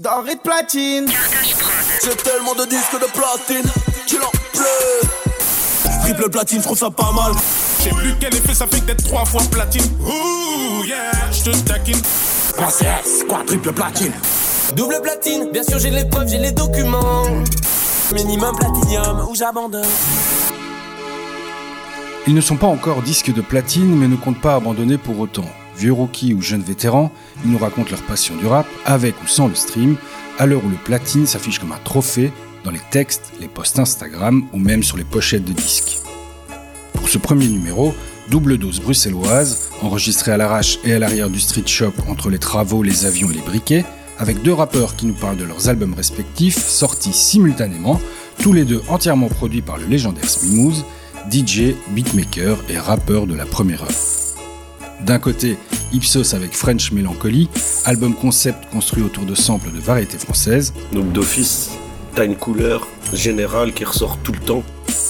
Denrée de platine. J'ai tellement de disques de platine qu'il en pleut. Triple platine, je trouve ça pas mal. J'ai plus quel effet ça fait d'être trois fois platine. Ouh, yeah, je te taquine. quoi, triple platine. Double platine, bien sûr j'ai les preuves, j'ai les documents. Minimum platinium ou j'abandonne. Ils ne sont pas encore disques de platine, mais ne comptent pas abandonner pour autant. Vieux rookies ou jeunes vétérans, ils nous racontent leur passion du rap, avec ou sans le stream, à l'heure où le platine s'affiche comme un trophée dans les textes, les posts Instagram ou même sur les pochettes de disques. Pour ce premier numéro, double dose bruxelloise, enregistrée à l'arrache et à l'arrière du street shop entre les travaux, les avions et les briquets, avec deux rappeurs qui nous parlent de leurs albums respectifs, sortis simultanément, tous les deux entièrement produits par le légendaire Smimooz, DJ, beatmaker et rappeur de la première heure. D'un côté, Ipsos avec French Melancholy, album concept construit autour de samples de variétés françaises. Donc d'office, t'as une couleur générale qui ressort tout le temps.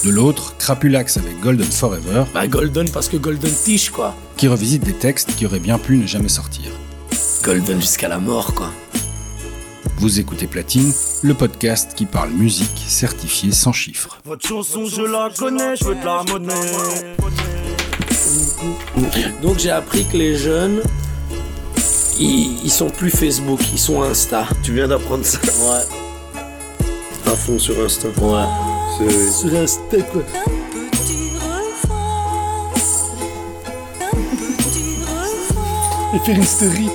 De l'autre, Crapulax avec Golden Forever. Bah Golden parce que Golden Tiche quoi. Qui revisite des textes qui auraient bien pu ne jamais sortir. Golden jusqu'à la mort quoi. Vous écoutez Platine, le podcast qui parle musique certifié sans chiffres. Votre chanson, je la connais, je veux de la monnaie. Donc j'ai appris que les jeunes, ils, sont plus Facebook, ils sont Insta. Tu viens d'apprendre ça Ouais. À fond sur Insta. Ouais. Sur Insta quoi. Et faire une story.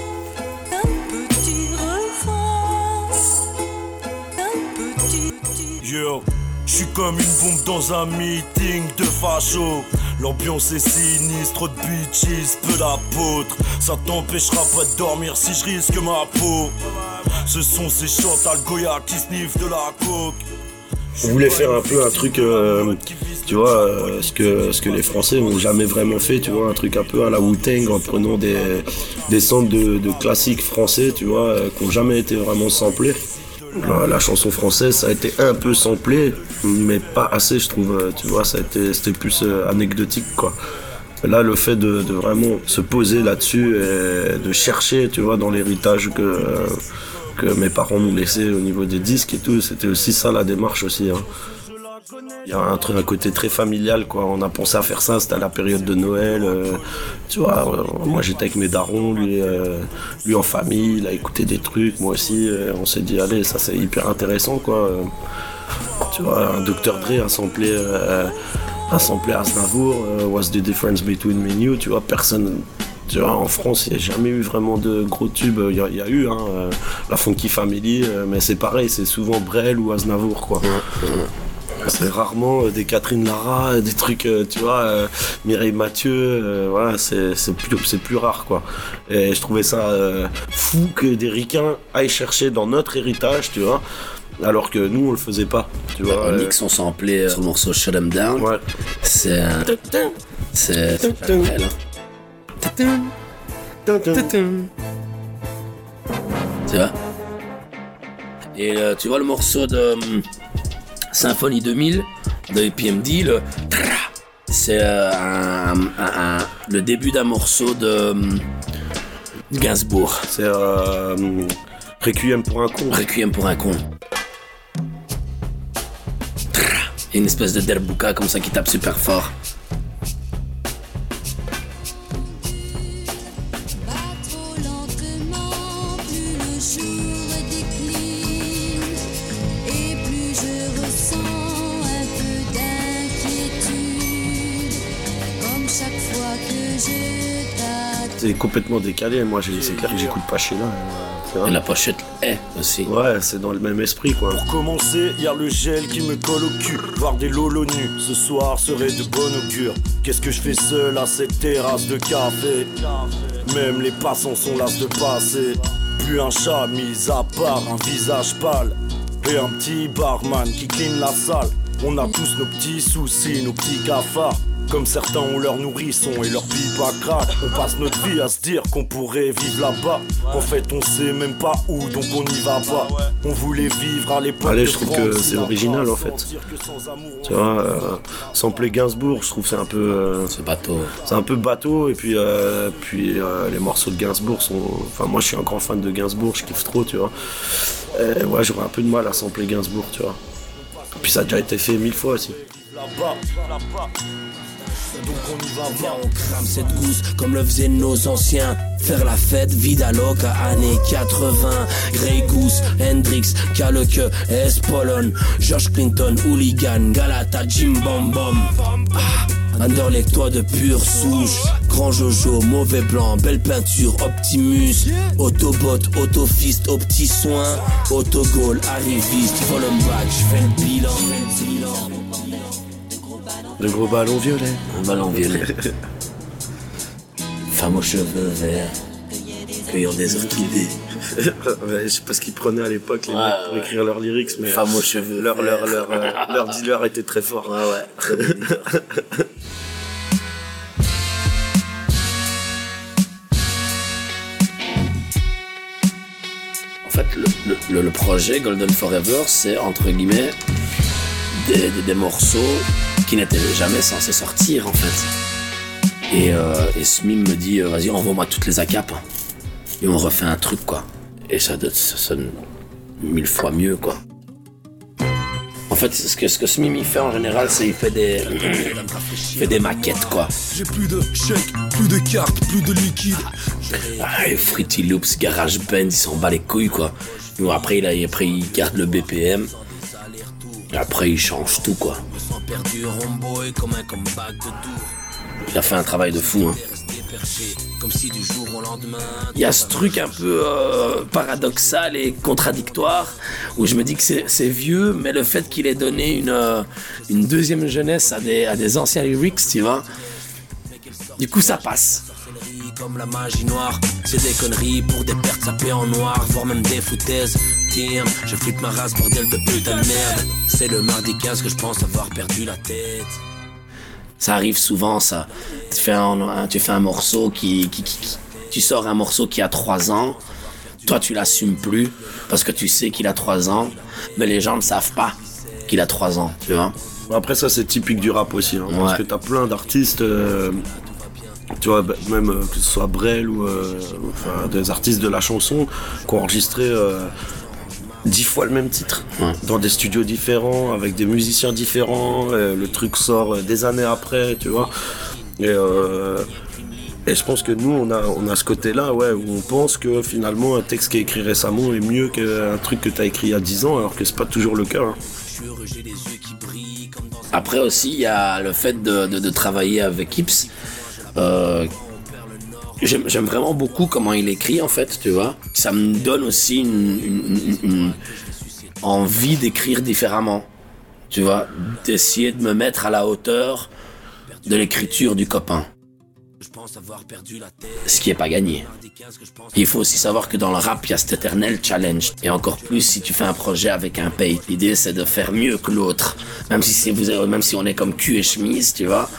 Yo, je suis comme une bombe dans un meeting de facho. L'ambiance est sinistre, de bitches, peu d'apôtres. Ça t'empêchera pas de dormir si je risque ma peau. Ce sont ces Chantal Goya qui sniffent de la coke. On voulait faire un peu un truc, euh, tu vois, euh, ce, que, les Français n'ont jamais vraiment fait, tu vois, un truc un peu à la Wu-Tang en prenant des, des centres de, de classiques français, tu vois, euh, qui n'ont jamais été vraiment samplés. La, la chanson française, ça a été un peu samplé, mais pas assez, je trouve. euh, Tu vois, ça a été, c'était plus euh, anecdotique, quoi. Là, le fait de, de vraiment se poser là-dessus et de chercher, tu vois, dans l'héritage que, que mes parents nous laissaient au niveau des disques et tout, c'était aussi ça la démarche aussi. hein. Il y a un côté très familial, quoi. On a pensé à faire ça, c'était à la période de Noël. euh, tu vois, euh, moi j'étais avec mes darons, lui, euh, lui en famille, il a écouté des trucs, moi aussi. on s'est dit, allez, ça c'est hyper intéressant, quoi. Tu vois, un Dr. Dre a samplé, a samplé Aznavour, What's the difference between me and you, tu vois, personne. Tu vois, en France, il n'y a jamais eu vraiment de gros tubes. Il y, a- eu hein, la Funky Family, mais c'est pareil, c'est souvent Brel ou Aznavour, quoi. C'est rarement euh, des Catherine Lara, euh, des trucs, euh, tu vois, euh, Mireille Mathieu, euh, voilà, c'est c'est plus, c'est plus rare, quoi. Et je trouvais ça euh, fou que des ricains aillent chercher dans notre héritage, tu vois, alors que nous, on le faisait pas, tu vois. On euh, nique son samplé sur le morceau Shut 'em Down. ouais. C'est. C'est. Tu vois? Et euh, tu vois le morceau de Symphonie 2000 de EPMD, le tra, c'est euh, un- un- un- le début d'un morceau de hum, Gainsbourg, C'est euh, Requiem pour un con. Requiem pour un con. Et une espèce de derbuka comme ça qui tape super fort. Pas trop lentement, plus le jour C'est complètement décalé. Moi, j'ai- c'est clair que j'écoute pas Sheila. euh, tu vois. Et la pochette est aussi. Ouais, c'est dans le même esprit, quoi. Pour commencer, y a le gel qui me colle au cul. Voir des lolos nus, ce soir serait de bon augure. Qu'est-ce que je fais seul à cette terrasse de café? Même les passants sont las de passer. Plus un chat mis à part, un visage pâle. Et un petit barman qui clean la salle. On a tous nos petits soucis, nos petits cafards. Comme certains ont leur nourrisson et leur pipe à crack. On passe notre vie à se dire qu'on pourrait vivre là-bas. En fait, on sait même pas où, donc on n'y va pas. On voulait vivre à l'époque. Allez, de je trouve que c'est original, en fait. Tu vois, euh, sampler Gainsbourg, je trouve que c'est un peu. euh, C'est bateau. c'est un peu bateau et puis euh, puis euh, les morceaux de Gainsbourg sont enfin moi je suis un grand fan de Gainsbourg je kiffe trop tu vois et ouais j'aurais un peu de mal à sampler Gainsbourg tu vois puis ça a déjà été fait mille fois aussi là-bas, là-bas. Donc on y va, on crame cette gousse comme le faisaient nos anciens. Faire la fête, vida loca, années 80. Grey Goose, Hendrix, Kaleke, S. Polon, George Clinton, Hooligan, Galata, Jim Bom Bom. Ah, Anderlecht, toi de pure souche. Grand Jojo, mauvais blanc, belle peinture, Optimus. Autobot, Autofist, au petit soin. Autogol, arriviste, volume back, j'fais le bilan. Le gros ballon violet Un ballon violet. Femme aux cheveux verts. Cueillant des orchidées. Je sais pas ce qu'ils prenaient à l'époque les Ouais, mecs pour ouais. écrire leurs lyrics mais Femme aux cheveux leur, leur, verts. leur, euh, leur dealer était très fort Ouais, ouais. très. En fait, le- le- le projet Golden Forever, c'est entre guillemets des, des- des morceaux qui n'étaient jamais censés sortir en fait. Et, euh, et Smim me dit, euh, vas-y, envoie-moi toutes les ACAP. Et on refait un truc quoi. Et ça, ça sonne mille fois mieux quoi. En fait, ce que, ce que Smim il fait en général, c'est il fait des, il fait des maquettes quoi. J'ai plus de chèques, plus de cartes, plus de liquide. Ah, et Fruity Loops, Garage Band, il s'en bat les couilles quoi. Bon, après, il a, après, il garde le BPM. Après, il change tout quoi. Il a fait un travail de fou. Hein. Il y a ce truc un peu euh, paradoxal et contradictoire où je me dis que c'est c'est vieux, mais le fait qu'il ait donné une, euh, une deuxième jeunesse à des, à des anciens lyrics, tu vois, du coup ça passe. Comme la magie noire, c'est des conneries pour des pertes sapées en noir, voire même des foutaises. Damn, je flippe ma race, bordel de putain de merde. C'est le mardi 15 que je pense avoir perdu la tête. Ça arrive souvent, ça. Tu fais un, tu fais un morceau qui, qui, qui- qui- Tu sors un morceau qui a 3 ans. Toi, tu l'assumes plus parce que tu sais qu'il a 3 ans. Mais les gens ne savent pas qu'il a 3 ans, tu vois. Après ça c'est typique du rap aussi, hein, parce que t'as plein d'artistes, euh, tu vois, bah, même euh, que ce soit Brel ou euh, enfin, des artistes de la chanson qui ont enregistré euh, dix fois le même titre Ouais. dans des studios différents, avec des musiciens différents. euh, le truc sort des années après, tu vois. Et, euh, et je pense que nous, on a, on a ce côté-là, ouais, où on pense que finalement un texte qui est écrit récemment est mieux qu'un truc que t'as écrit il y a 10 ans, alors que c'est pas toujours le cas. hein. Après aussi, il y a le fait de, de- de travailler avec Ips. Euh, J'aime vraiment beaucoup comment il écrit en fait, tu vois. Ça me donne aussi une, envie d'écrire différemment, tu vois, d'essayer de me mettre à la hauteur de l'écriture du copain, ce qui est pas gagné. Mardi 15 que je pense Il faut aussi savoir que dans le rap, il y a cet éternel challenge. Et encore plus si tu fais un projet avec un pay. L'idée, c'est de faire mieux que l'autre. Même si, même si on est comme cul et chemise, tu vois.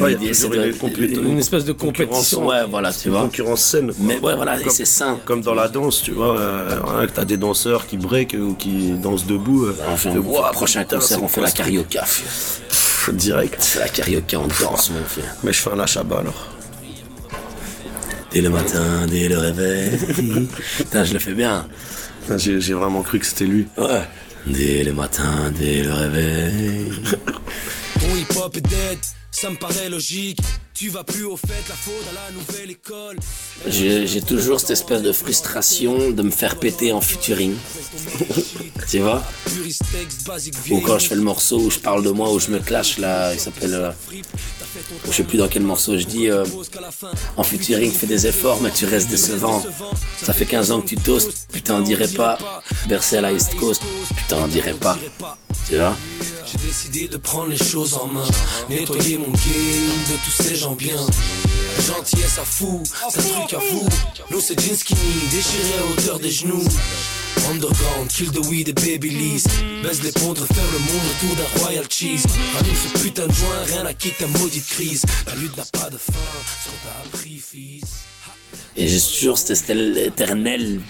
Ouais, il y a L'idée, c'est toujours de- une espèce de compétition. Ouais, voilà, tu vois. concurrence saine. Mais ouais, voilà, et c'est sain. Comme dans la danse, tu vois, euh, hein, t'as des danseurs qui break ou qui dansent debout. euh, vois, prochain concert, c'est on fait la carioca. Pff, Direct. La carioca, on danse, mon frère. Mais je fais un achat bas alors. Dès le matin, dès le réveil. Putain, je le fais bien. J'ai j'ai vraiment cru que c'était lui. Ouais. Dès le matin, dès le réveil. Ton hip-hop est dead, ça me paraît logique. Tu vas plus au fait, la faute à la nouvelle école. J'ai toujours cette espèce de frustration de me faire péter en featuring. tu vois? Ou quand je fais le morceau où je parle de moi, où je me clash là, il s'appelle. euh, je sais plus dans quel morceau je dis. euh, en featuring, fais des efforts, mais tu restes décevant. Ça fait 15 ans que tu toastes, putain, on dirait pas. Bercé à la East Coast, putain, on dirait pas. Tu vois? J'ai décidé de prendre les choses en main. Nettoyer mon game de tous ces gens bien. Gentillesse à fou, c'est un truc à vous. L'eau c'est jeans skinny, déchiré à hauteur des genoux. Underground, kill the weed et baby Lee's Baise les pondres, faire le monde autour d'un royal cheese Rallume ce putain de joint, rien à quitter ta maudite crise La lutte n'a pas de fin, ce qu'on t'a appris fils Et j'ai toujours cette, cette éternel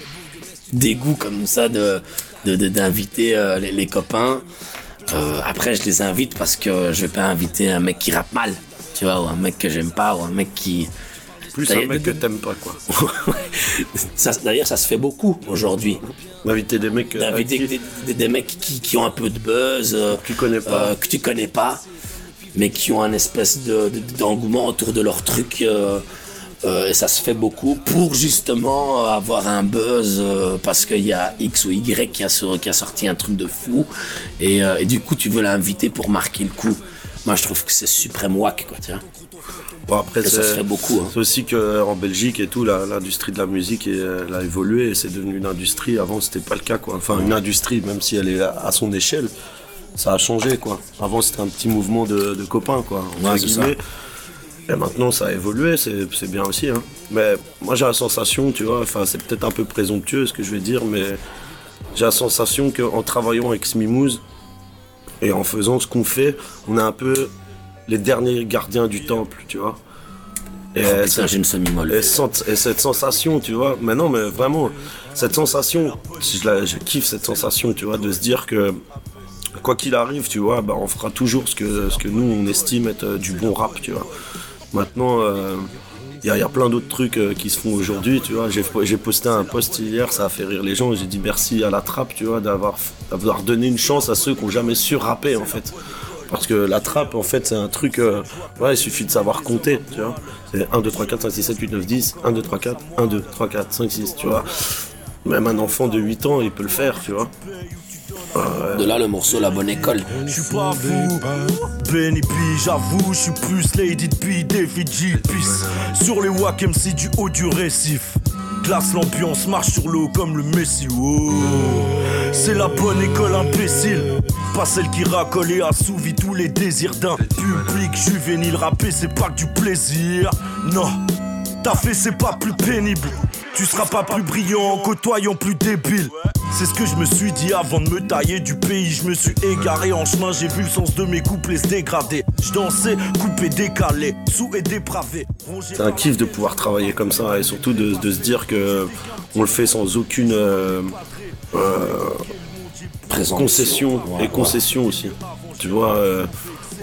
dégoût comme ça de de- de- d'inviter euh, les, les copains. Euh, après, je les invite parce que je vais pas inviter un mec qui rappe mal, tu vois, ou un mec que j'aime pas, ou un mec qui. Plus un mec de- que t'aimes pas, quoi. D'ailleurs, ça se fait beaucoup aujourd'hui. D'inviter des mecs euh, D'inviter des, des- des mecs qui, qui ont un peu de buzz, euh, Tu connais pas. euh, que tu connais pas, mais qui ont un espèce de- de- d'engouement autour de leur truc. Euh, et ça se fait beaucoup pour justement avoir un buzz euh, parce qu'il y a X ou Y qui a, sur- qui a sorti un truc de fou et, euh, et du coup tu veux l'inviter pour marquer le coup. Moi je trouve que c'est suprême whack quoi, vois. Bon, après, ça se fait beaucoup. hein. c'est aussi qu'en Belgique et tout, l'industrie de la musique elle, a évolué et c'est devenu une industrie. Avant, c'était pas le cas, quoi. Enfin, une industrie, même si elle est à son échelle, ça a changé, quoi. Avant, c'était un petit mouvement de, de copains, quoi. entre Ouais, c'est ça. guillemets. Et maintenant, ça a évolué, c'est bien aussi. Hein. Mais moi, j'ai la sensation, tu vois, enfin, c'est peut-être un peu présomptueux ce que je vais dire, mais j'ai la sensation qu'en travaillant avec Smimouze et en faisant ce qu'on fait, on est un peu les derniers gardiens du temple, tu vois. Et, Oh, putain, j'ai une et, et cette sensation, tu vois, mais non, mais vraiment, cette sensation, je, la- je kiffe cette sensation, tu vois, de se dire que quoi qu'il arrive, tu vois, bah, on fera toujours ce que, ce que nous, on estime être euh, du bon rap, tu vois. Maintenant, il y, a- y a plein d'autres trucs euh, qui se font aujourd'hui, tu vois. J'ai posté un post hier, ça a fait rire les gens, j'ai dit merci à la trappe, tu vois, d'avoir d'avoir donné une chance à ceux qui n'ont jamais su rapper, en fait. Parce que la trappe, en fait, c'est un truc. euh, ouais, il suffit de savoir compter, tu vois. C'est 1, 2, 3, 4, 5, 6, 7, 8, 9, 10. 1, 2, 3, 4. 1, 2, 3, 4, 5, 6, tu vois. Même un enfant de 8 ans, il peut le faire, tu vois. De là le morceau La Bonne École. Je suis pas fou, Benny j'avoue, je suis plus Lady P, David G, Peace. Sur les Wack MC du haut du récif. Glace l'ambiance, marche sur l'eau comme le Messi. oh. C'est la bonne école imbécile. Pas celle qui racole et assouvit tous les désirs d'un public juvénile. Rapper, c'est pas que du plaisir. Non, T'as fait c'est pas plus pénible Tu seras pas plus brillant en côtoyant plus débile C'est ce que je me suis dit avant de me tailler du pays Je me suis égaré en chemin J'ai vu le sens de mes couplets se dégrader Je dansais, coupé, décalé Sous et dépravé C'est un kiff de pouvoir travailler comme ça et surtout de, de se dire que on le fait sans aucune euh, Présentation. concession Ouais, et concession aussi. Tu vois, euh,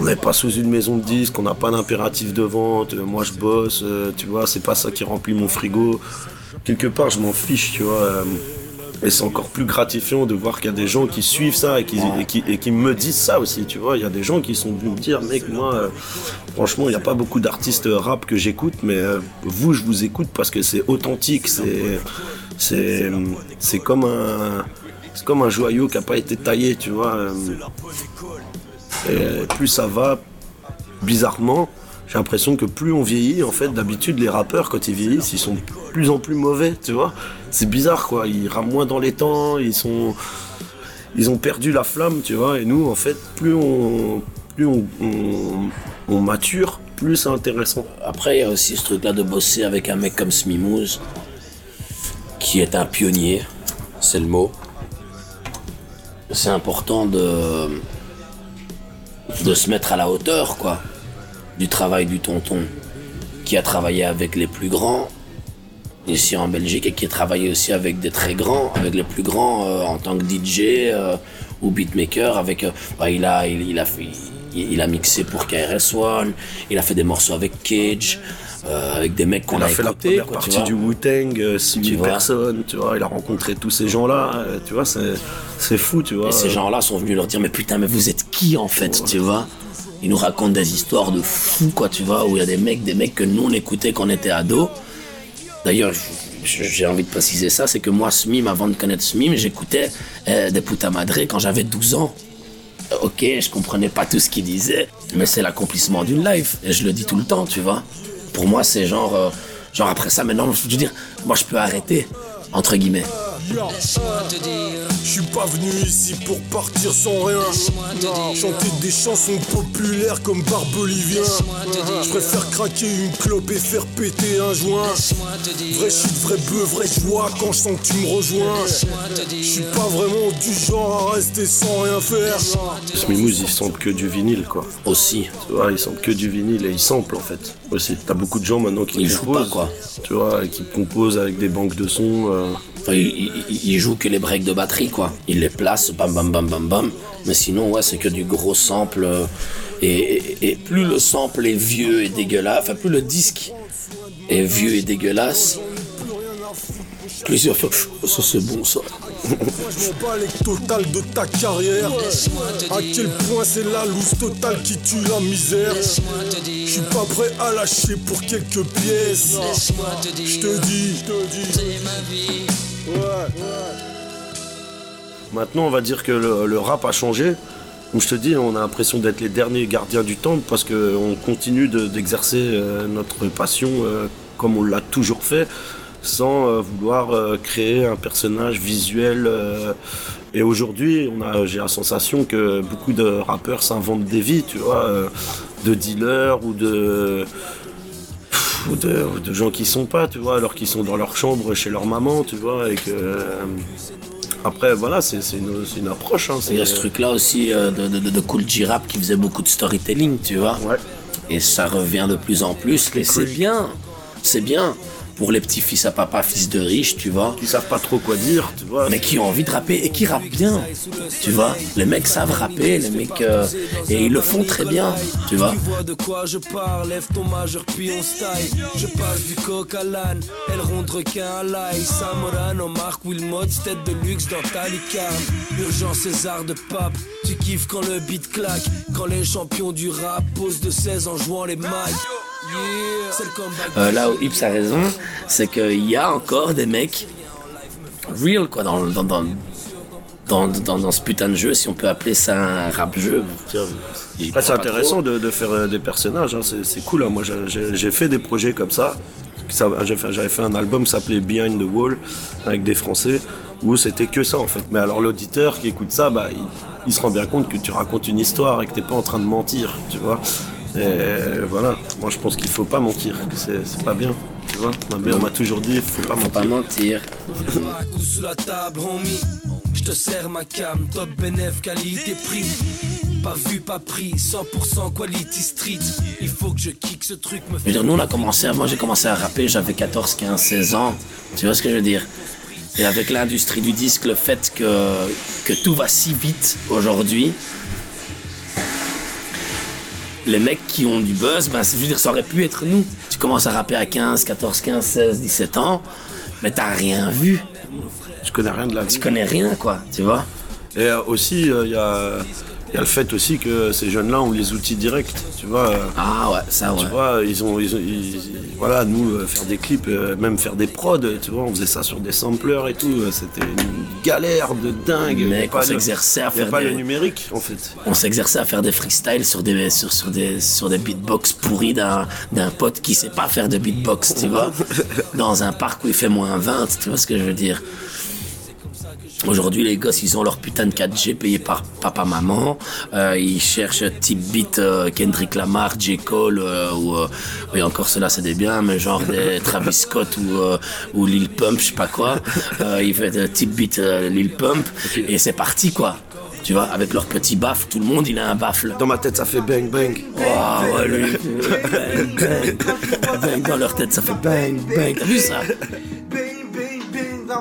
on n'est pas sous une maison de disques, on n'a pas d'impératif de vente. euh, moi, je bosse, euh, tu vois, c'est pas ça qui remplit mon frigo. Quelque part, je m'en fiche, tu vois. Et c'est encore plus gratifiant de voir qu'il y a des gens qui suivent ça et qui me disent ça aussi, tu vois. Il y a des gens qui sont venus me dire, mec, moi, euh, franchement, il n'y a pas beaucoup d'artistes rap que j'écoute, mais euh, vous, je vous écoute parce que c'est authentique, c'est, c'est, c'est comme un, c'est comme un joyau qui n'a pas été taillé, tu vois. euh, et plus ça va, bizarrement, j'ai l'impression que plus on vieillit, en fait, d'habitude, les rappeurs, quand ils vieillissent, ils sont de plus en plus mauvais, tu vois. C'est bizarre, quoi. Ils rament moins dans les temps, ils sont. Ils ont perdu la flamme, tu vois. Et nous, en fait, plus on. Plus on, on- mature, plus c'est intéressant. Après, il y a aussi ce truc-là de bosser avec un mec comme Smimouze, qui est un pionnier, c'est le mot. C'est important de, de se mettre à la hauteur, quoi, du travail du tonton, qui a travaillé avec les plus grands ici en Belgique et qui a travaillé aussi avec des très grands, avec les plus grands euh, en tant que DJ euh, ou beatmaker. Avec, euh, bah, il, a, il, il a fait- il, il a mixé pour KRS-One, il a fait des morceaux avec Cage, avec des mecs qu'on On a, a fait la écoutés, première quoi, partie du Wu-Tang, euh, 6000 vois. personnes, tu vois. Il a rencontré tous ces gens-là, tu vois. C'est c'est fou, tu vois. Et ces gens-là sont venus leur dire mais putain mais vous êtes qui en fait tu vois? Ils nous racontent des histoires de fous quoi tu vois où il y a des mecs des mecs que nous on écoutait quand on était ados. D'ailleurs j'ai envie de préciser ça c'est que moi Smim avant de connaître Smim j'écoutais euh, des puta madre quand j'avais 12 ans. Euh, Ok je comprenais pas tout ce qu'ils disaient mais c'est l'accomplissement d'une life et je le dis tout le temps tu vois. Pour moi c'est genre euh, genre après ça maintenant je veux dire moi je peux arrêter entre guillemets. Je suis pas venu ici pour partir sans rien. Chanter des chansons populaires comme Barbelivien. Je préfère craquer une clope et faire péter un joint. Vrai shit, vrai bœuf, vrai joie quand je sens que tu me rejoins. Je suis pas vraiment du genre à rester sans rien faire. Smimouze, il sample que du vinyle, quoi. Aussi. Tu vois, il sample que du vinyle et il sample, en fait. Aussi, t'as beaucoup de gens maintenant qui Ils jouent composent. pas, quoi. Tu vois, et qui composent avec des banques de sons. euh, il, joue que les breaks de batterie, quoi. Il les place, bam bam bam bam bam. Mais sinon, ouais, c'est que du gros sample. euh, Et, plus le sample est vieux et dégueulasse, enfin, plus le disque est vieux et dégueulasse, plus il va faire, Oh, ça c'est bon ça. Je m'en bats les total de ta carrière À quel point c'est la loose totale qui tue la misère Je suis pas prêt à lâcher pour quelques pièces Je te dis, je te dis Maintenant, on va dire que le, rap a changé. Comme je te dis, on a l'impression d'être les derniers gardiens du temple parce qu'on continue de- d'exercer euh, notre passion euh, comme on l'a toujours fait, sans euh, vouloir créer un personnage visuel. et aujourd'hui, j'ai la sensation que beaucoup de rappeurs s'inventent des vies, tu vois, de dealers ou de ou de, gens qui sont pas, tu vois, alors qu'ils sont dans leur chambre chez leur maman, tu vois, et que euh, après voilà, c'est une, une approche. Hein, Il y a ce truc-là aussi euh, de, de, de- de Cool J-Rap qui faisait beaucoup de storytelling, tu vois. Ouais. Et ça revient de plus en plus. Et c'est bien, c'est bien pour les petits fils à papa, fils de riches, tu vois. Qui savent pas trop quoi dire, tu vois. Mais qui ont envie de rapper et qui rappent bien, tu vois. Les mecs savent rapper, les mecs euh, et ils le font très bien, tu vois. Tu vois de quoi je parle, lève ton majeur puis on style. Je passe du coq à l'âne, elle ronde requin à l'ail. Samorano, Marc Wilmot, tête de luxe dans ta lucarne. Urgence César de pape, tu kiffes quand le beat claque. Quand les champions du rap posent de 16 en jouant les mailles. Euh, là où Ips a raison, c'est qu'il y a encore des mecs real quoi dans, dans, dans, dans, dans, dans ce putain de jeu, si on peut appeler ça un rap jeu. C'est intéressant de, de faire euh, des personnages, hein, c'est cool. hein. Moi, j'ai- fait des projets comme ça. J'avais fait un album qui s'appelait Behind the Wall avec des Français où c'était que ça en fait. Mais alors l'auditeur qui écoute ça, bah, il, il se rend bien compte que tu racontes une histoire et que t'es pas en train de mentir, tu vois. Et voilà, moi je pense qu'il faut pas mentir, que c'est pas bien, tu vois. Ma mère m'a toujours dit, faut pas Faut mentir. pas mentir. Un coup sous la table, homie. Je te sers ma cam, top bénéf, qualité prix. Pas vu, pas pris, 100% quality street. Il faut que je kick ce truc, me Je veux dire, nous on a commencé, moi j'ai commencé à rapper, j'avais 14, 15, 16 ans. Tu vois ce que je veux dire? Et avec l'industrie du disque, le fait que, que tout va si vite aujourd'hui, les mecs qui ont du buzz, ben, je veux dire, ça aurait pu être nous. Tu commences à rapper à 15, 14, 15, 16, 17 ans, mais t'as rien vu. Je connais rien de la vie. Tu connais rien, quoi, tu vois Et euh, aussi, euh, il y, a, y a le fait aussi que ces jeunes-là ont les outils directs, tu vois. Ah ouais, ça ouais. Tu vois, ils ont, ils ont- ils- voilà, nous, euh, faire des clips, euh, même faire des prods, tu vois, on faisait ça sur des samplers et tout, euh, c'était une galère de dingue. Mec, on s'exerçait à faire pas des- le numérique, en fait. On s'exerçait à faire des freestyles sur des, sur, sur des, sur des beatbox pourris d'un, d'un pote qui sait pas faire de beatbox, tu vois. Dans un parc où il fait moins 20, tu vois ce que je veux dire. Aujourd'hui, les gosses, ils ont leur putain de 4G payé par papa-maman. Euh, ils cherchent type beat euh, Kendrick Lamar, J. Cole, euh, ou, euh, oui, encore cela, c'est des biens, mais genre des Travis Scott ou, ou Lil Pump, je sais pas quoi. Ils font beat Lil Pump, et c'est parti, quoi. Tu vois, avec leur petit baffle, tout le monde, il a un baffle. Dans ma tête, ça fait bang bang. Ah ouais, lui. Bang, bang. Bang dans leur tête, ça fait bang, bang. T'as vu ça?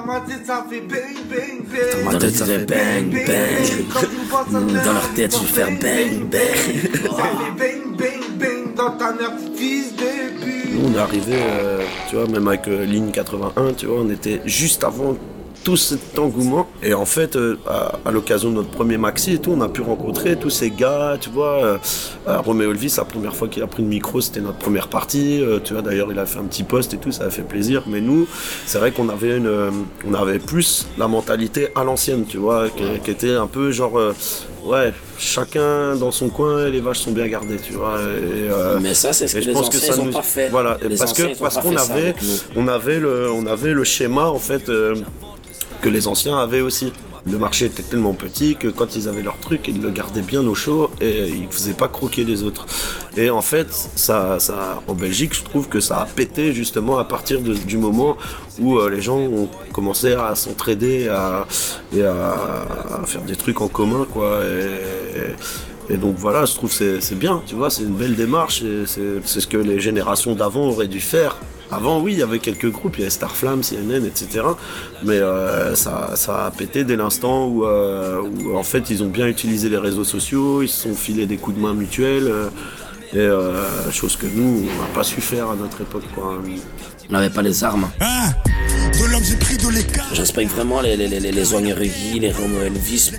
Ma tête ça fait bang bang bang Dans leur tête, ça fait bang, bang. Dans leur tête, je vais faire bang, bang. Ça fait bang bang bang dans ta nerf fils de pute Nous, on est arrivé, euh, tu vois, même avec euh, Ligne 81, tu vois, on était juste avant tout cet engouement. Et en fait, euh, à, à l'occasion de notre premier maxi et tout, on a pu rencontrer tous ces gars, tu vois. Euh, Roméo Elvis, la première fois qu'il a pris le micro, c'était notre première partie. Euh, tu vois, d'ailleurs, il a fait un petit post et tout, ça a fait plaisir. Mais nous, c'est vrai qu'on avait une, euh, on avait plus la mentalité à l'ancienne, tu vois, qui, qui était un peu genre, ouais, chacun dans son coin, et les vaches sont bien gardées, tu vois. Et, euh, Mais ça, c'est ce que je les pense que ça nous- pas fait. Voilà, Les parce que parce qu'on avait on avait le on avait le schéma en fait euh, que les anciens avaient aussi. Le marché était tellement petit que quand ils avaient leur truc, ils le gardaient bien au chaud et ils ne faisaient pas croquer les autres. Et en fait, ça, ça, en Belgique, je trouve que ça a pété justement à partir du moment où euh, les gens ont commencé à s'entraider à, et à, faire des trucs en commun, quoi. Donc voilà, je trouve que c'est c'est bien, tu vois, c'est une belle démarche et c'est c'est ce que les générations d'avant auraient dû faire. Avant, oui, il y avait quelques groupes, il y avait Starflame, CNN, etc. Mais euh, ça, ça a pété dès l'instant où, euh, où, en fait, ils ont bien utilisé les réseaux sociaux, ils se sont filés des coups de main mutuels. euh, et euh, chose que nous, on n'a pas su faire à notre époque. Quoi. On n'avait pas les armes. De l'homme, j'ai pris de l'écart. Je respecte vraiment les, les, les, les, les Oigneregui, les Romo Elvis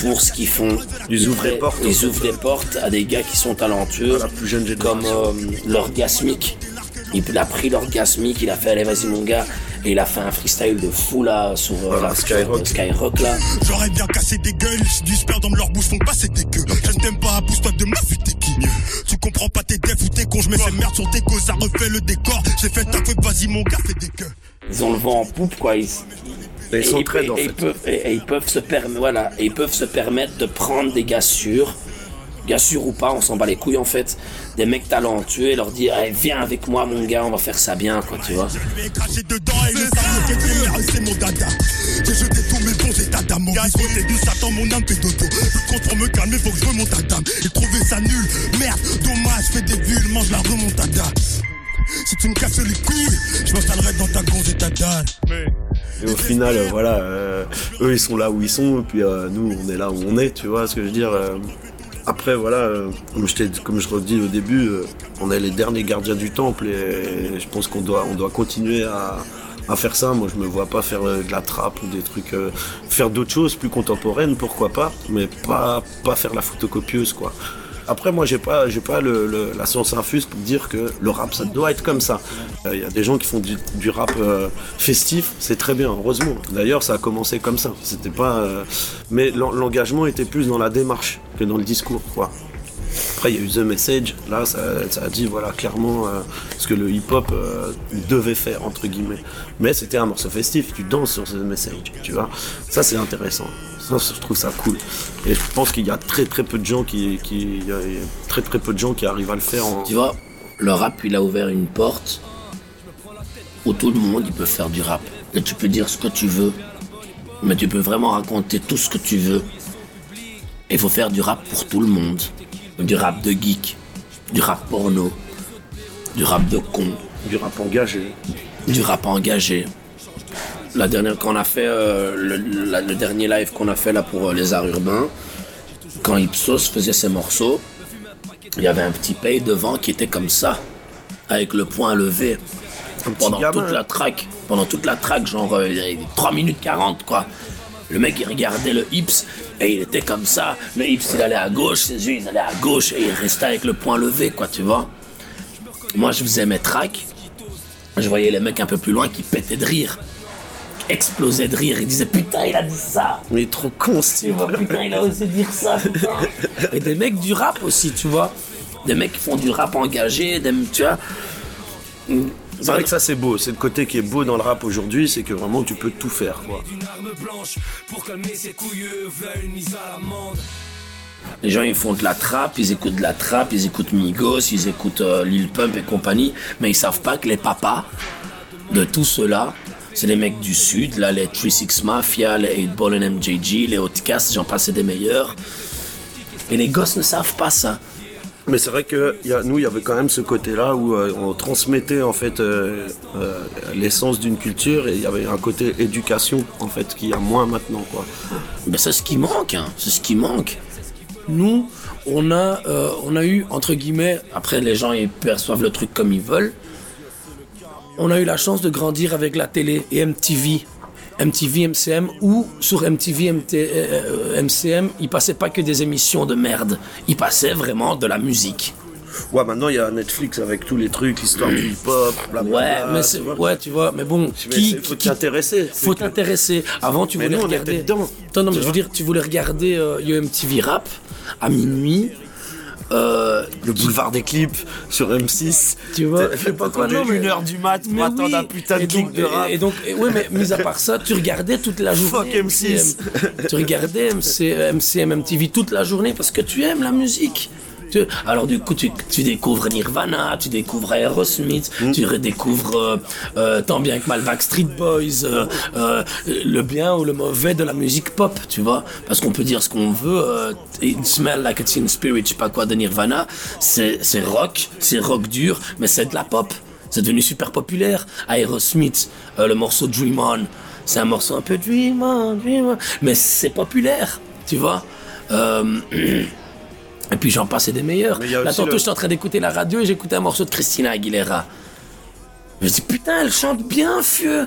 pour ce qu'ils font. Ils ouvrent des portes. Ils ouvrent des portes à des gars qui sont talentueux, la plus jeune comme euh, l'orgasmique. Il a pris l'orgasmique, il a fait allez vas-y mon gars, et il a fait un freestyle de fou là sur euh, Voilà, la- Skyrock. sur, Skyrock là. J'aurais bien cassé des gueules, si du sperme dans leur bouche font passer tes queues. Je ne t'aime pas, pousse-toi de ma t'es qui Tu comprends pas tes devs ou tes cons, je mets ces merdes sur tes causes, ça refait le décor. J'ai fait ta feu, vas-y mon gars, fais des queues. Ils ont le vent en poupe quoi. Ils, ils et- en et fait. Ils peuvent, et, et ils peuvent se permettre, voilà, et ils peuvent se permettre de prendre des gars sûrs, gars sûrs ou pas, on s'en bat les couilles en fait, des mecs talentueux et leur dire, Eh, viens avec moi mon gars, on va faire ça bien quoi, tu vois. Je vais cracher dedans et le c'est mon dada. J'ai jeté tous mes bons états d'âme. Mon gars, côté du Satan, mon âme fait dodo. Je compte pour me calmer, faut que je remonte à dame. J'ai trouvé ça nul, merde, dommage, fais des bulles, mange la remontada. Si tu me casses les couilles, je m'installerai dans ta gonze et ta dalle. Et au final, euh, voilà, euh, eux ils sont là où ils sont, et puis euh, nous on est là où on est, tu vois ce que je veux dire. après, voilà, comme je, comme je redis au début, on est les derniers gardiens du temple et, je pense qu'on doit, on doit continuer à, faire ça. Moi, je me vois pas faire de la trappe ou des trucs, faire d'autres choses plus contemporaines, pourquoi pas, mais pas, pas faire la photocopieuse, quoi. Après, moi, j'ai pas, j'ai pas la science infuse pour dire que le rap, ça doit être comme ça. Il y a des gens qui font du, rap euh, festif, c'est très bien, heureusement. D'ailleurs, ça a commencé comme ça. C'était pas, euh, mais l'en- l'engagement était plus dans la démarche que dans le discours. Après, il y a eu The Message. Là, ça, a dit voilà clairement euh, ce que le hip-hop euh, devait faire entre guillemets. Mais c'était un morceau festif. Tu danses sur The Message, tu vois. Ça, c'est intéressant. Ça, je trouve ça cool. Et je pense qu'il y a très très peu de gens qui, très très peu de gens qui arrivent à le faire. En... Tu vois, le rap, il a ouvert une porte où tout le monde, il peut faire du rap. Et tu peux dire ce que tu veux, mais tu peux vraiment raconter tout ce que tu veux. Il faut faire du rap pour tout le monde. Du rap de geek, du rap porno, du rap de con, Du rap engagé. du rap engagé. La dernière qu'on a fait, euh, le, la- le dernier live qu'on a fait là pour euh, les arts urbains, quand Ipsos faisait ses morceaux, il y avait un petit paye devant qui était comme ça, avec le poing levé. Pendant gamin. toute la track, pendant toute la track, genre euh, 3 minutes 40 quoi. Le mec il regardait le hips et il était comme ça. Le hips il allait à gauche, ses yeux ils allaient à gauche et il restait avec le poing levé quoi, tu vois. Moi je faisais mes tracks, je voyais les mecs un peu plus loin qui pétaient de rire, explosaient de rire. Ils disaient putain il a dit ça. Mais est trop con, Tu vois, putain, il a osé dire ça, putain. Et des mecs du rap aussi, tu vois. Des mecs qui font du rap engagé, des, tu vois. C'est vrai que ça c'est beau. C'est le côté qui est beau dans le rap aujourd'hui, c'est que vraiment tu peux tout faire, quoi. Les gens, ils font de la trappe, ils écoutent de la trappe, ils écoutent Migos, ils écoutent euh, Lil Pump et compagnie, mais ils savent pas que les papas de tout cela, c'est les mecs du Sud, là, les 36 Mafia, les 8 Ball and MJG, les Outcasts, j'en passe des meilleurs. Et les gosses ne savent pas ça. Mais c'est vrai que y nous, il y avait quand même ce côté-là où euh, on transmettait en fait euh, euh, l'essence d'une culture et il y avait un côté éducation en fait qui a moins maintenant quoi. C'est ce qui manque, hein. c'est ce qui manque. Nous, on a, on a eu, entre guillemets, après les gens ils perçoivent le truc comme ils veulent, on a eu la chance de grandir avec la télé et MTV. MTV, MCM, ou sur MTV, MT, euh, MCM, il passait pas que des émissions de merde, il passait vraiment de la musique. Ouais, maintenant il y a Netflix avec tous les trucs, l'histoire du hip-hop, blablabla, Ouais, mais tu vois. ouais, tu vois, mais bon, Mais qui, faut qui- t'y intéresser. c'est faut t'intéresser. Avant, tu Mais voulais nous, on regarder. était dedans, Attends, non, mais je veux dire, tu voulais regarder euh, Yo MTV Rap à minuit. Euh, Le boulevard des clips sur M6. Tu vois, pas quoi, non, une heure du mat pour attendre oui. un putain de donc, de rap. Et, et donc, et ouais, mais mis à part ça, tu regardais toute la journée. Fuck M6. MCM. tu regardais MC, MCM, MTV toute la journée parce que tu aimes la musique. Tu- alors du coup, tu, tu découvres Nirvana, tu découvres Aerosmith, Mm. tu redécouvres euh, euh, tant bien que mal Backstreet Boys, euh, le bien ou le mauvais de la musique pop, tu vois. Parce qu'on peut dire ce qu'on veut. It Smell Like a Teen Spirit, je sais pas quoi, de Nirvana, c'est rock, c'est rock dur, mais c'est de la pop. C'est devenu super populaire. Aerosmith, le morceau Dream On, c'est un morceau un peu Dream On, Dream On, mais c'est populaire, tu vois. Et puis j'en passe et des meilleurs. Là, tantôt, le- j'étais en train d'écouter la radio et j'écoutais un morceau de Christina Aguilera. Je me dis, putain, elle chante bien, fieu.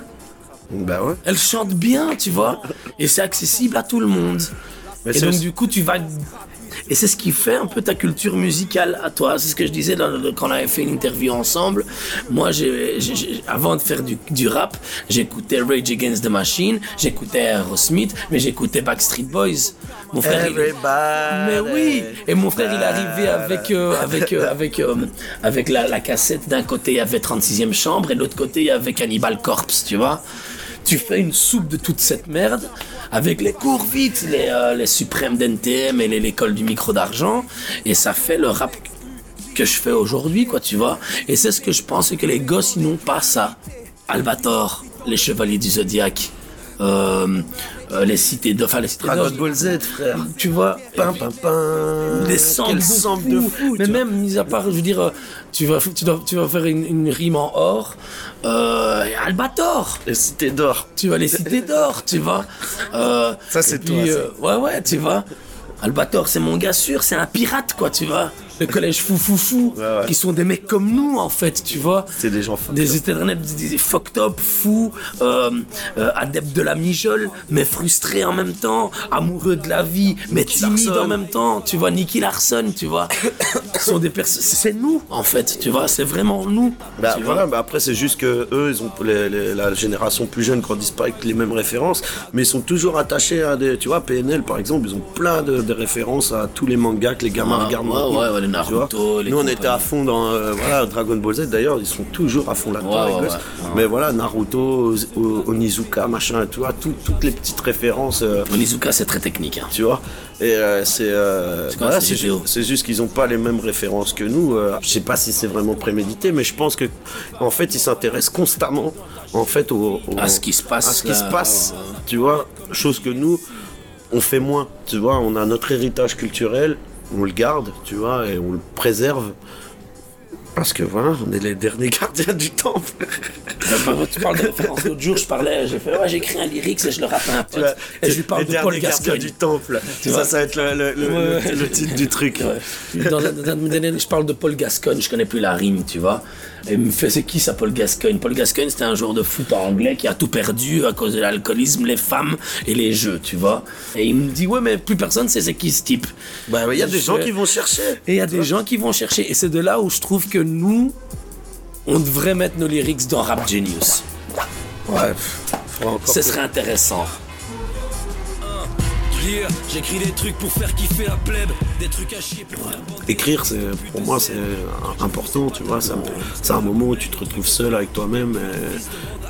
Bah ouais. Elle chante bien, tu vois. Et c'est accessible à tout le monde. Mais et donc, aussi- du coup, tu vas. Et c'est ce qui fait un peu ta culture musicale à toi. C'est ce que je disais dans le- quand on avait fait une interview ensemble. Moi, avant de faire du, du rap, j'écoutais Rage Against the Machine, j'écoutais Aerosmith, mais j'écoutais Backstreet Boys. Mon frère, il- mais oui, et mon frère il est arrivé avec euh, avec euh, avec euh, avec la, la cassette d'un côté il y avait 36e chambre et de l'autre côté il y avait Cannibal Corpse, tu vois. Tu fais une soupe de toute cette merde avec les cours vite, les, euh, les suprêmes d'NTM et l'école du micro d'argent et ça fait le rap que je fais aujourd'hui quoi, tu vois. Et c'est ce que je pense c'est que les gosses ils n'ont pas ça. Albator, les chevaliers du zodiaque. euh, euh, les cités de, enfin les cités Dragon d'or, Ball Z, frère. tu vois, Pam, pam, pam. des samples Quel de fou. Mais même, mis à part, je veux dire, euh, tu vas, tu dois, tu vas faire une, une rime en or. Euh, et Albator, Les cités d'or. tu vas les cités d'or, tu vois. Euh, Ça, c'est toi, puis, ça. ouais, ouais, tu vois. Albator, c'est mon gars sûr, c'est un pirate, quoi, tu vois. Le collège fou fou fou, Ouais, ouais. qui sont des mecs comme nous, en fait, tu vois. C'est des gens Des éternels, des, fucked up, fous, euh, euh, adeptes de la mijole, mais frustrés en même temps, amoureux de la vie, mais timides en même temps. Tu vois, Nicky Larson, tu vois. Sont des personnes. C'est nous, en fait, tu vois, c'est vraiment nous. Bah voilà, bah après c'est juste que eux, ils ont les- les- la génération plus jeune grandissent pas avec les mêmes références, mais ils sont toujours attachés à des, tu vois, PNL par exemple, ils ont plein de, de références à tous les mangas que les gamins Ouais, regardent. ouais, les Naruto, les Nous on était à fond dans euh, voilà Dragon Ball Z d'ailleurs, ils sont toujours à fond là-dedans. Ouais, ouais, ouais. Mais voilà Naruto, Onizuka, machin, tu vois, tout- toutes les petites références. euh, Onizuka, c'est très technique. hein. tu vois et euh, c'est euh, C'est voilà, c'est c'est vidéo ju- c'est juste qu'ils ont pas les mêmes références que nous je sais pas si c'est vraiment prémédité mais je pense que en fait ils s'intéressent constamment en fait au, au- À ce qui se passe, à ce qui se passe tu vois chose que nous on fait moins tu vois on a notre héritage culturel on le garde tu vois et on le préserve parce que voilà, on est les derniers gardiens du temple. Tu parles de référence. L'autre jour, je parlais, j'ai fait, ouais, j'ai écrit un lyrics et je le rappe pote. Et je lui parle de Paul gardiens Gascoigne. du temple. Tu ça, vois ça va être le, le- le- Ouais, le- le titre du truc. Ouais. Dans, dans- dans- dans- je parle de Paul Gascogne, je connais plus la rime, tu vois. Et il me fait, c'est qui ça, Paul Gascogne Paul Gascogne, c'était un joueur de foot anglais qui a tout perdu à cause de l'alcoolisme, les femmes et les jeux, tu vois. Et il me dit, ouais, mais plus personne sait c'est qui ce type. Bah, il y a des gens qui vont chercher. Et il y a des gens qui vont chercher. Et c'est de là où je trouve que nous, on devrait mettre nos lyrics dans Rap Genius. Ouais, Ce serait intéressant. Yeah, J'écris des trucs pour faire kiffer la plèbe, des trucs à chier pour Écrire, c'est pour moi, c'est important, tu vois. ça C'est un moment où tu te retrouves seul avec toi-même.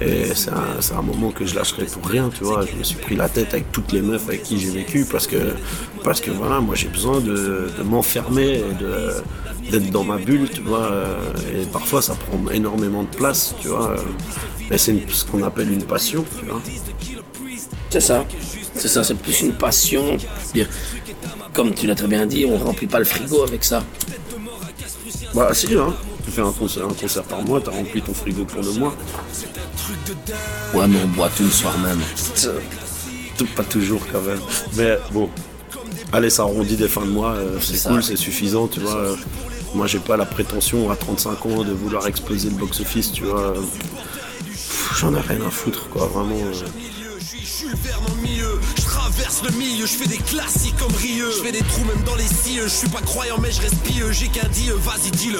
Et, et c'est un, c'est un moment que je lâcherai pour rien, tu vois. Je me suis pris la tête avec toutes les meufs avec qui j'ai vécu parce que, parce que voilà, moi j'ai besoin de, de m'enfermer et de- d'être dans ma bulle, tu vois. Et parfois ça prend énormément de place, tu vois. Mais c'est une- ce qu'on appelle une passion, tu vois. C'est ça. C'est ça, c'est plus une passion. Dire, Comme tu l'as très bien dit, on remplit pas le frigo avec ça. Bah si, hein. Tu fais un concert, un concert par mois, t'as rempli ton frigo pour le mois. Ouais, mais on boit tout le soir même. Tout- Pas toujours quand même. Mais bon, allez, ça arrondit des fins de mois, euh, c'est cool, c'est suffisant, tu vois. Euh, Moi, j'ai pas la prétention à 35 ans de vouloir exploser le box-office, tu vois. J'en ai rien à foutre, quoi, vraiment. euh. Je en milieu, traverse le milieu, je fais des classiques comme Rieux. Je fais des trous même dans les cieux, je suis pas croyant mais je respire, j'ai qu'un dit, vas-y dis-le.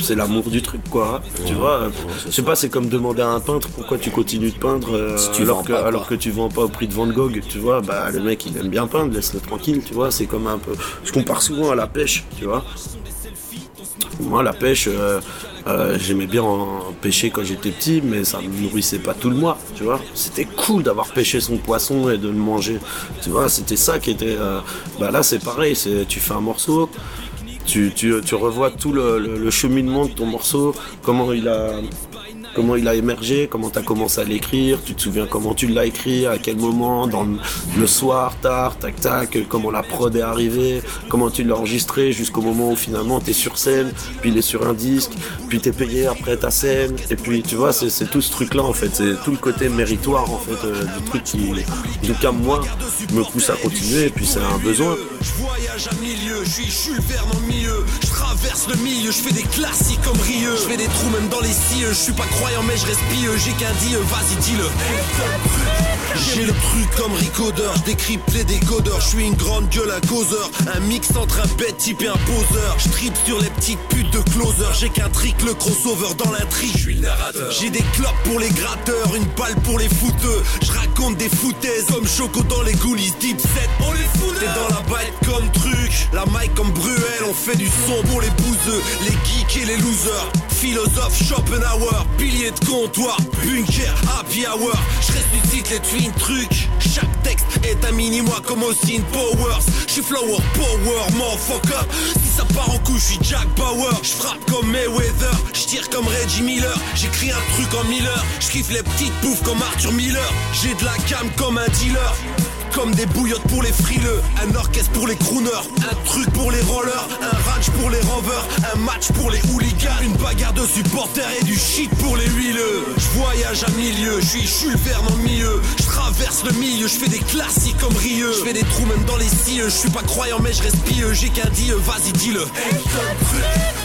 C'est l'amour du truc, quoi. Tu vois, je sais pas, c'est comme demander à un peintre pourquoi tu continues de peindre euh, Si tu alors, vends que, pas, alors quoi. que tu vends pas au prix de Van Gogh, tu vois. Bah, le mec, il aime bien peindre, laisse-le tranquille, tu vois. C'est comme un peu. Je compare souvent à la pêche, tu vois. Moi, la pêche, euh, euh, j'aimais bien en pêcher quand j'étais petit, mais ça me nourrissait pas tout le mois, tu vois. C'était cool d'avoir pêché son poisson et de le manger, tu vois. C'était ça qui était. euh, Bah là, c'est pareil. Tu fais un morceau, tu, tu, tu revois tout le, le- le cheminement de ton morceau, comment il a, comment il a émergé, comment tu as commencé à l'écrire, tu te souviens comment tu l'as écrit, à quel moment, dans le, soir, tard, tac tac, comment la prod est arrivée, comment tu l'as enregistré jusqu'au moment où finalement tu es sur scène, puis il est sur un disque, puis tu es payé après ta scène, et puis tu vois, c'est tout ce truc-là en fait, c'est tout le côté méritoire en fait euh, du truc qui, en tout cas moi, me pousse à continuer, et puis c'est un besoin. Je fais des croyant mais je respire. J'ai qu'un dit, vas-y dis-le. J'ai le truc comme Ricodeur, je décrypte les décodeurs, je suis une grande gueule à causeur, un mix entre un bête type et un poseur, je sur les petites putes de closer, j'ai qu'un trick, le crossover dans l'intrigue, je le narrateur. J'ai des clopes pour les gratteurs, une balle pour les fouteux, je raconte des foutaises comme Choco dans les coulisses, deep set, on les fout T'es dans la bite comme truc, la mic comme Bruel, on fait du son pour les bouseux, les geeks et les losers, philosophe Schopenhauer, pilier de comptoir, bunker, happy hour, je ressuscite les twin trucs, chaque texte est un mini-moi comme Austin Powers, je suis flower power, motherfucker, si ça part en couille, je suis Jack Bauer, je frappe comme Mayweather, je tire comme Reggie Miller, j'écris un truc en Miller, je kiffe les petites bouffes comme Arthur Miller, j'ai de la cam comme un dealer. Comme des bouillottes pour les frileux, un orchestre pour les crooners, un truc pour les rollers, un ranch pour les rovers, un match pour les hooligans, une bagarre de supporters et du shit pour les huileux. Je voyage à milieu, je suis Jules Verne en milieu, je traverse le milieu, je fais des classiques comme Rieux, je fais des trous même dans les cieux, je suis pas croyant mais je respire, j'ai qu'un dit, vas-y dis-le.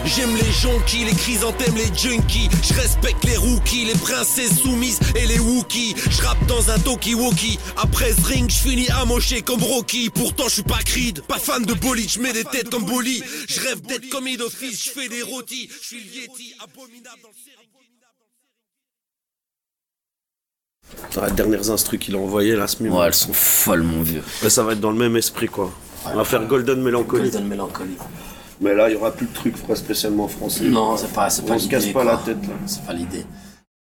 J'aime les jonquilles, les chrysanthèmes, les junkies. Je respecte les rookies, les princesses soumises et les wookies. Je rappe dans un talkie-walkie. Après ce ring, je finis amoché comme Rocky. Pourtant, je suis pas Creed, pas fan de bolide. Je mets des têtes comme Bolly. Je rêve d'être comme d'office, je fais des rôtis. Je suis le Yeti, abominable dans le série. Les dernières instrus qu'il a envoyées là, ce Ouais, elles sont folles, mon vieux. Mais ça va être dans le même esprit quoi. On va faire Golden Melancholy. Golden Melancholy. Mais là, il y aura plus de trucs spécialement français. Non, c'est pas, c'est pas On se casse pas la tête là. C'est pas l'idée.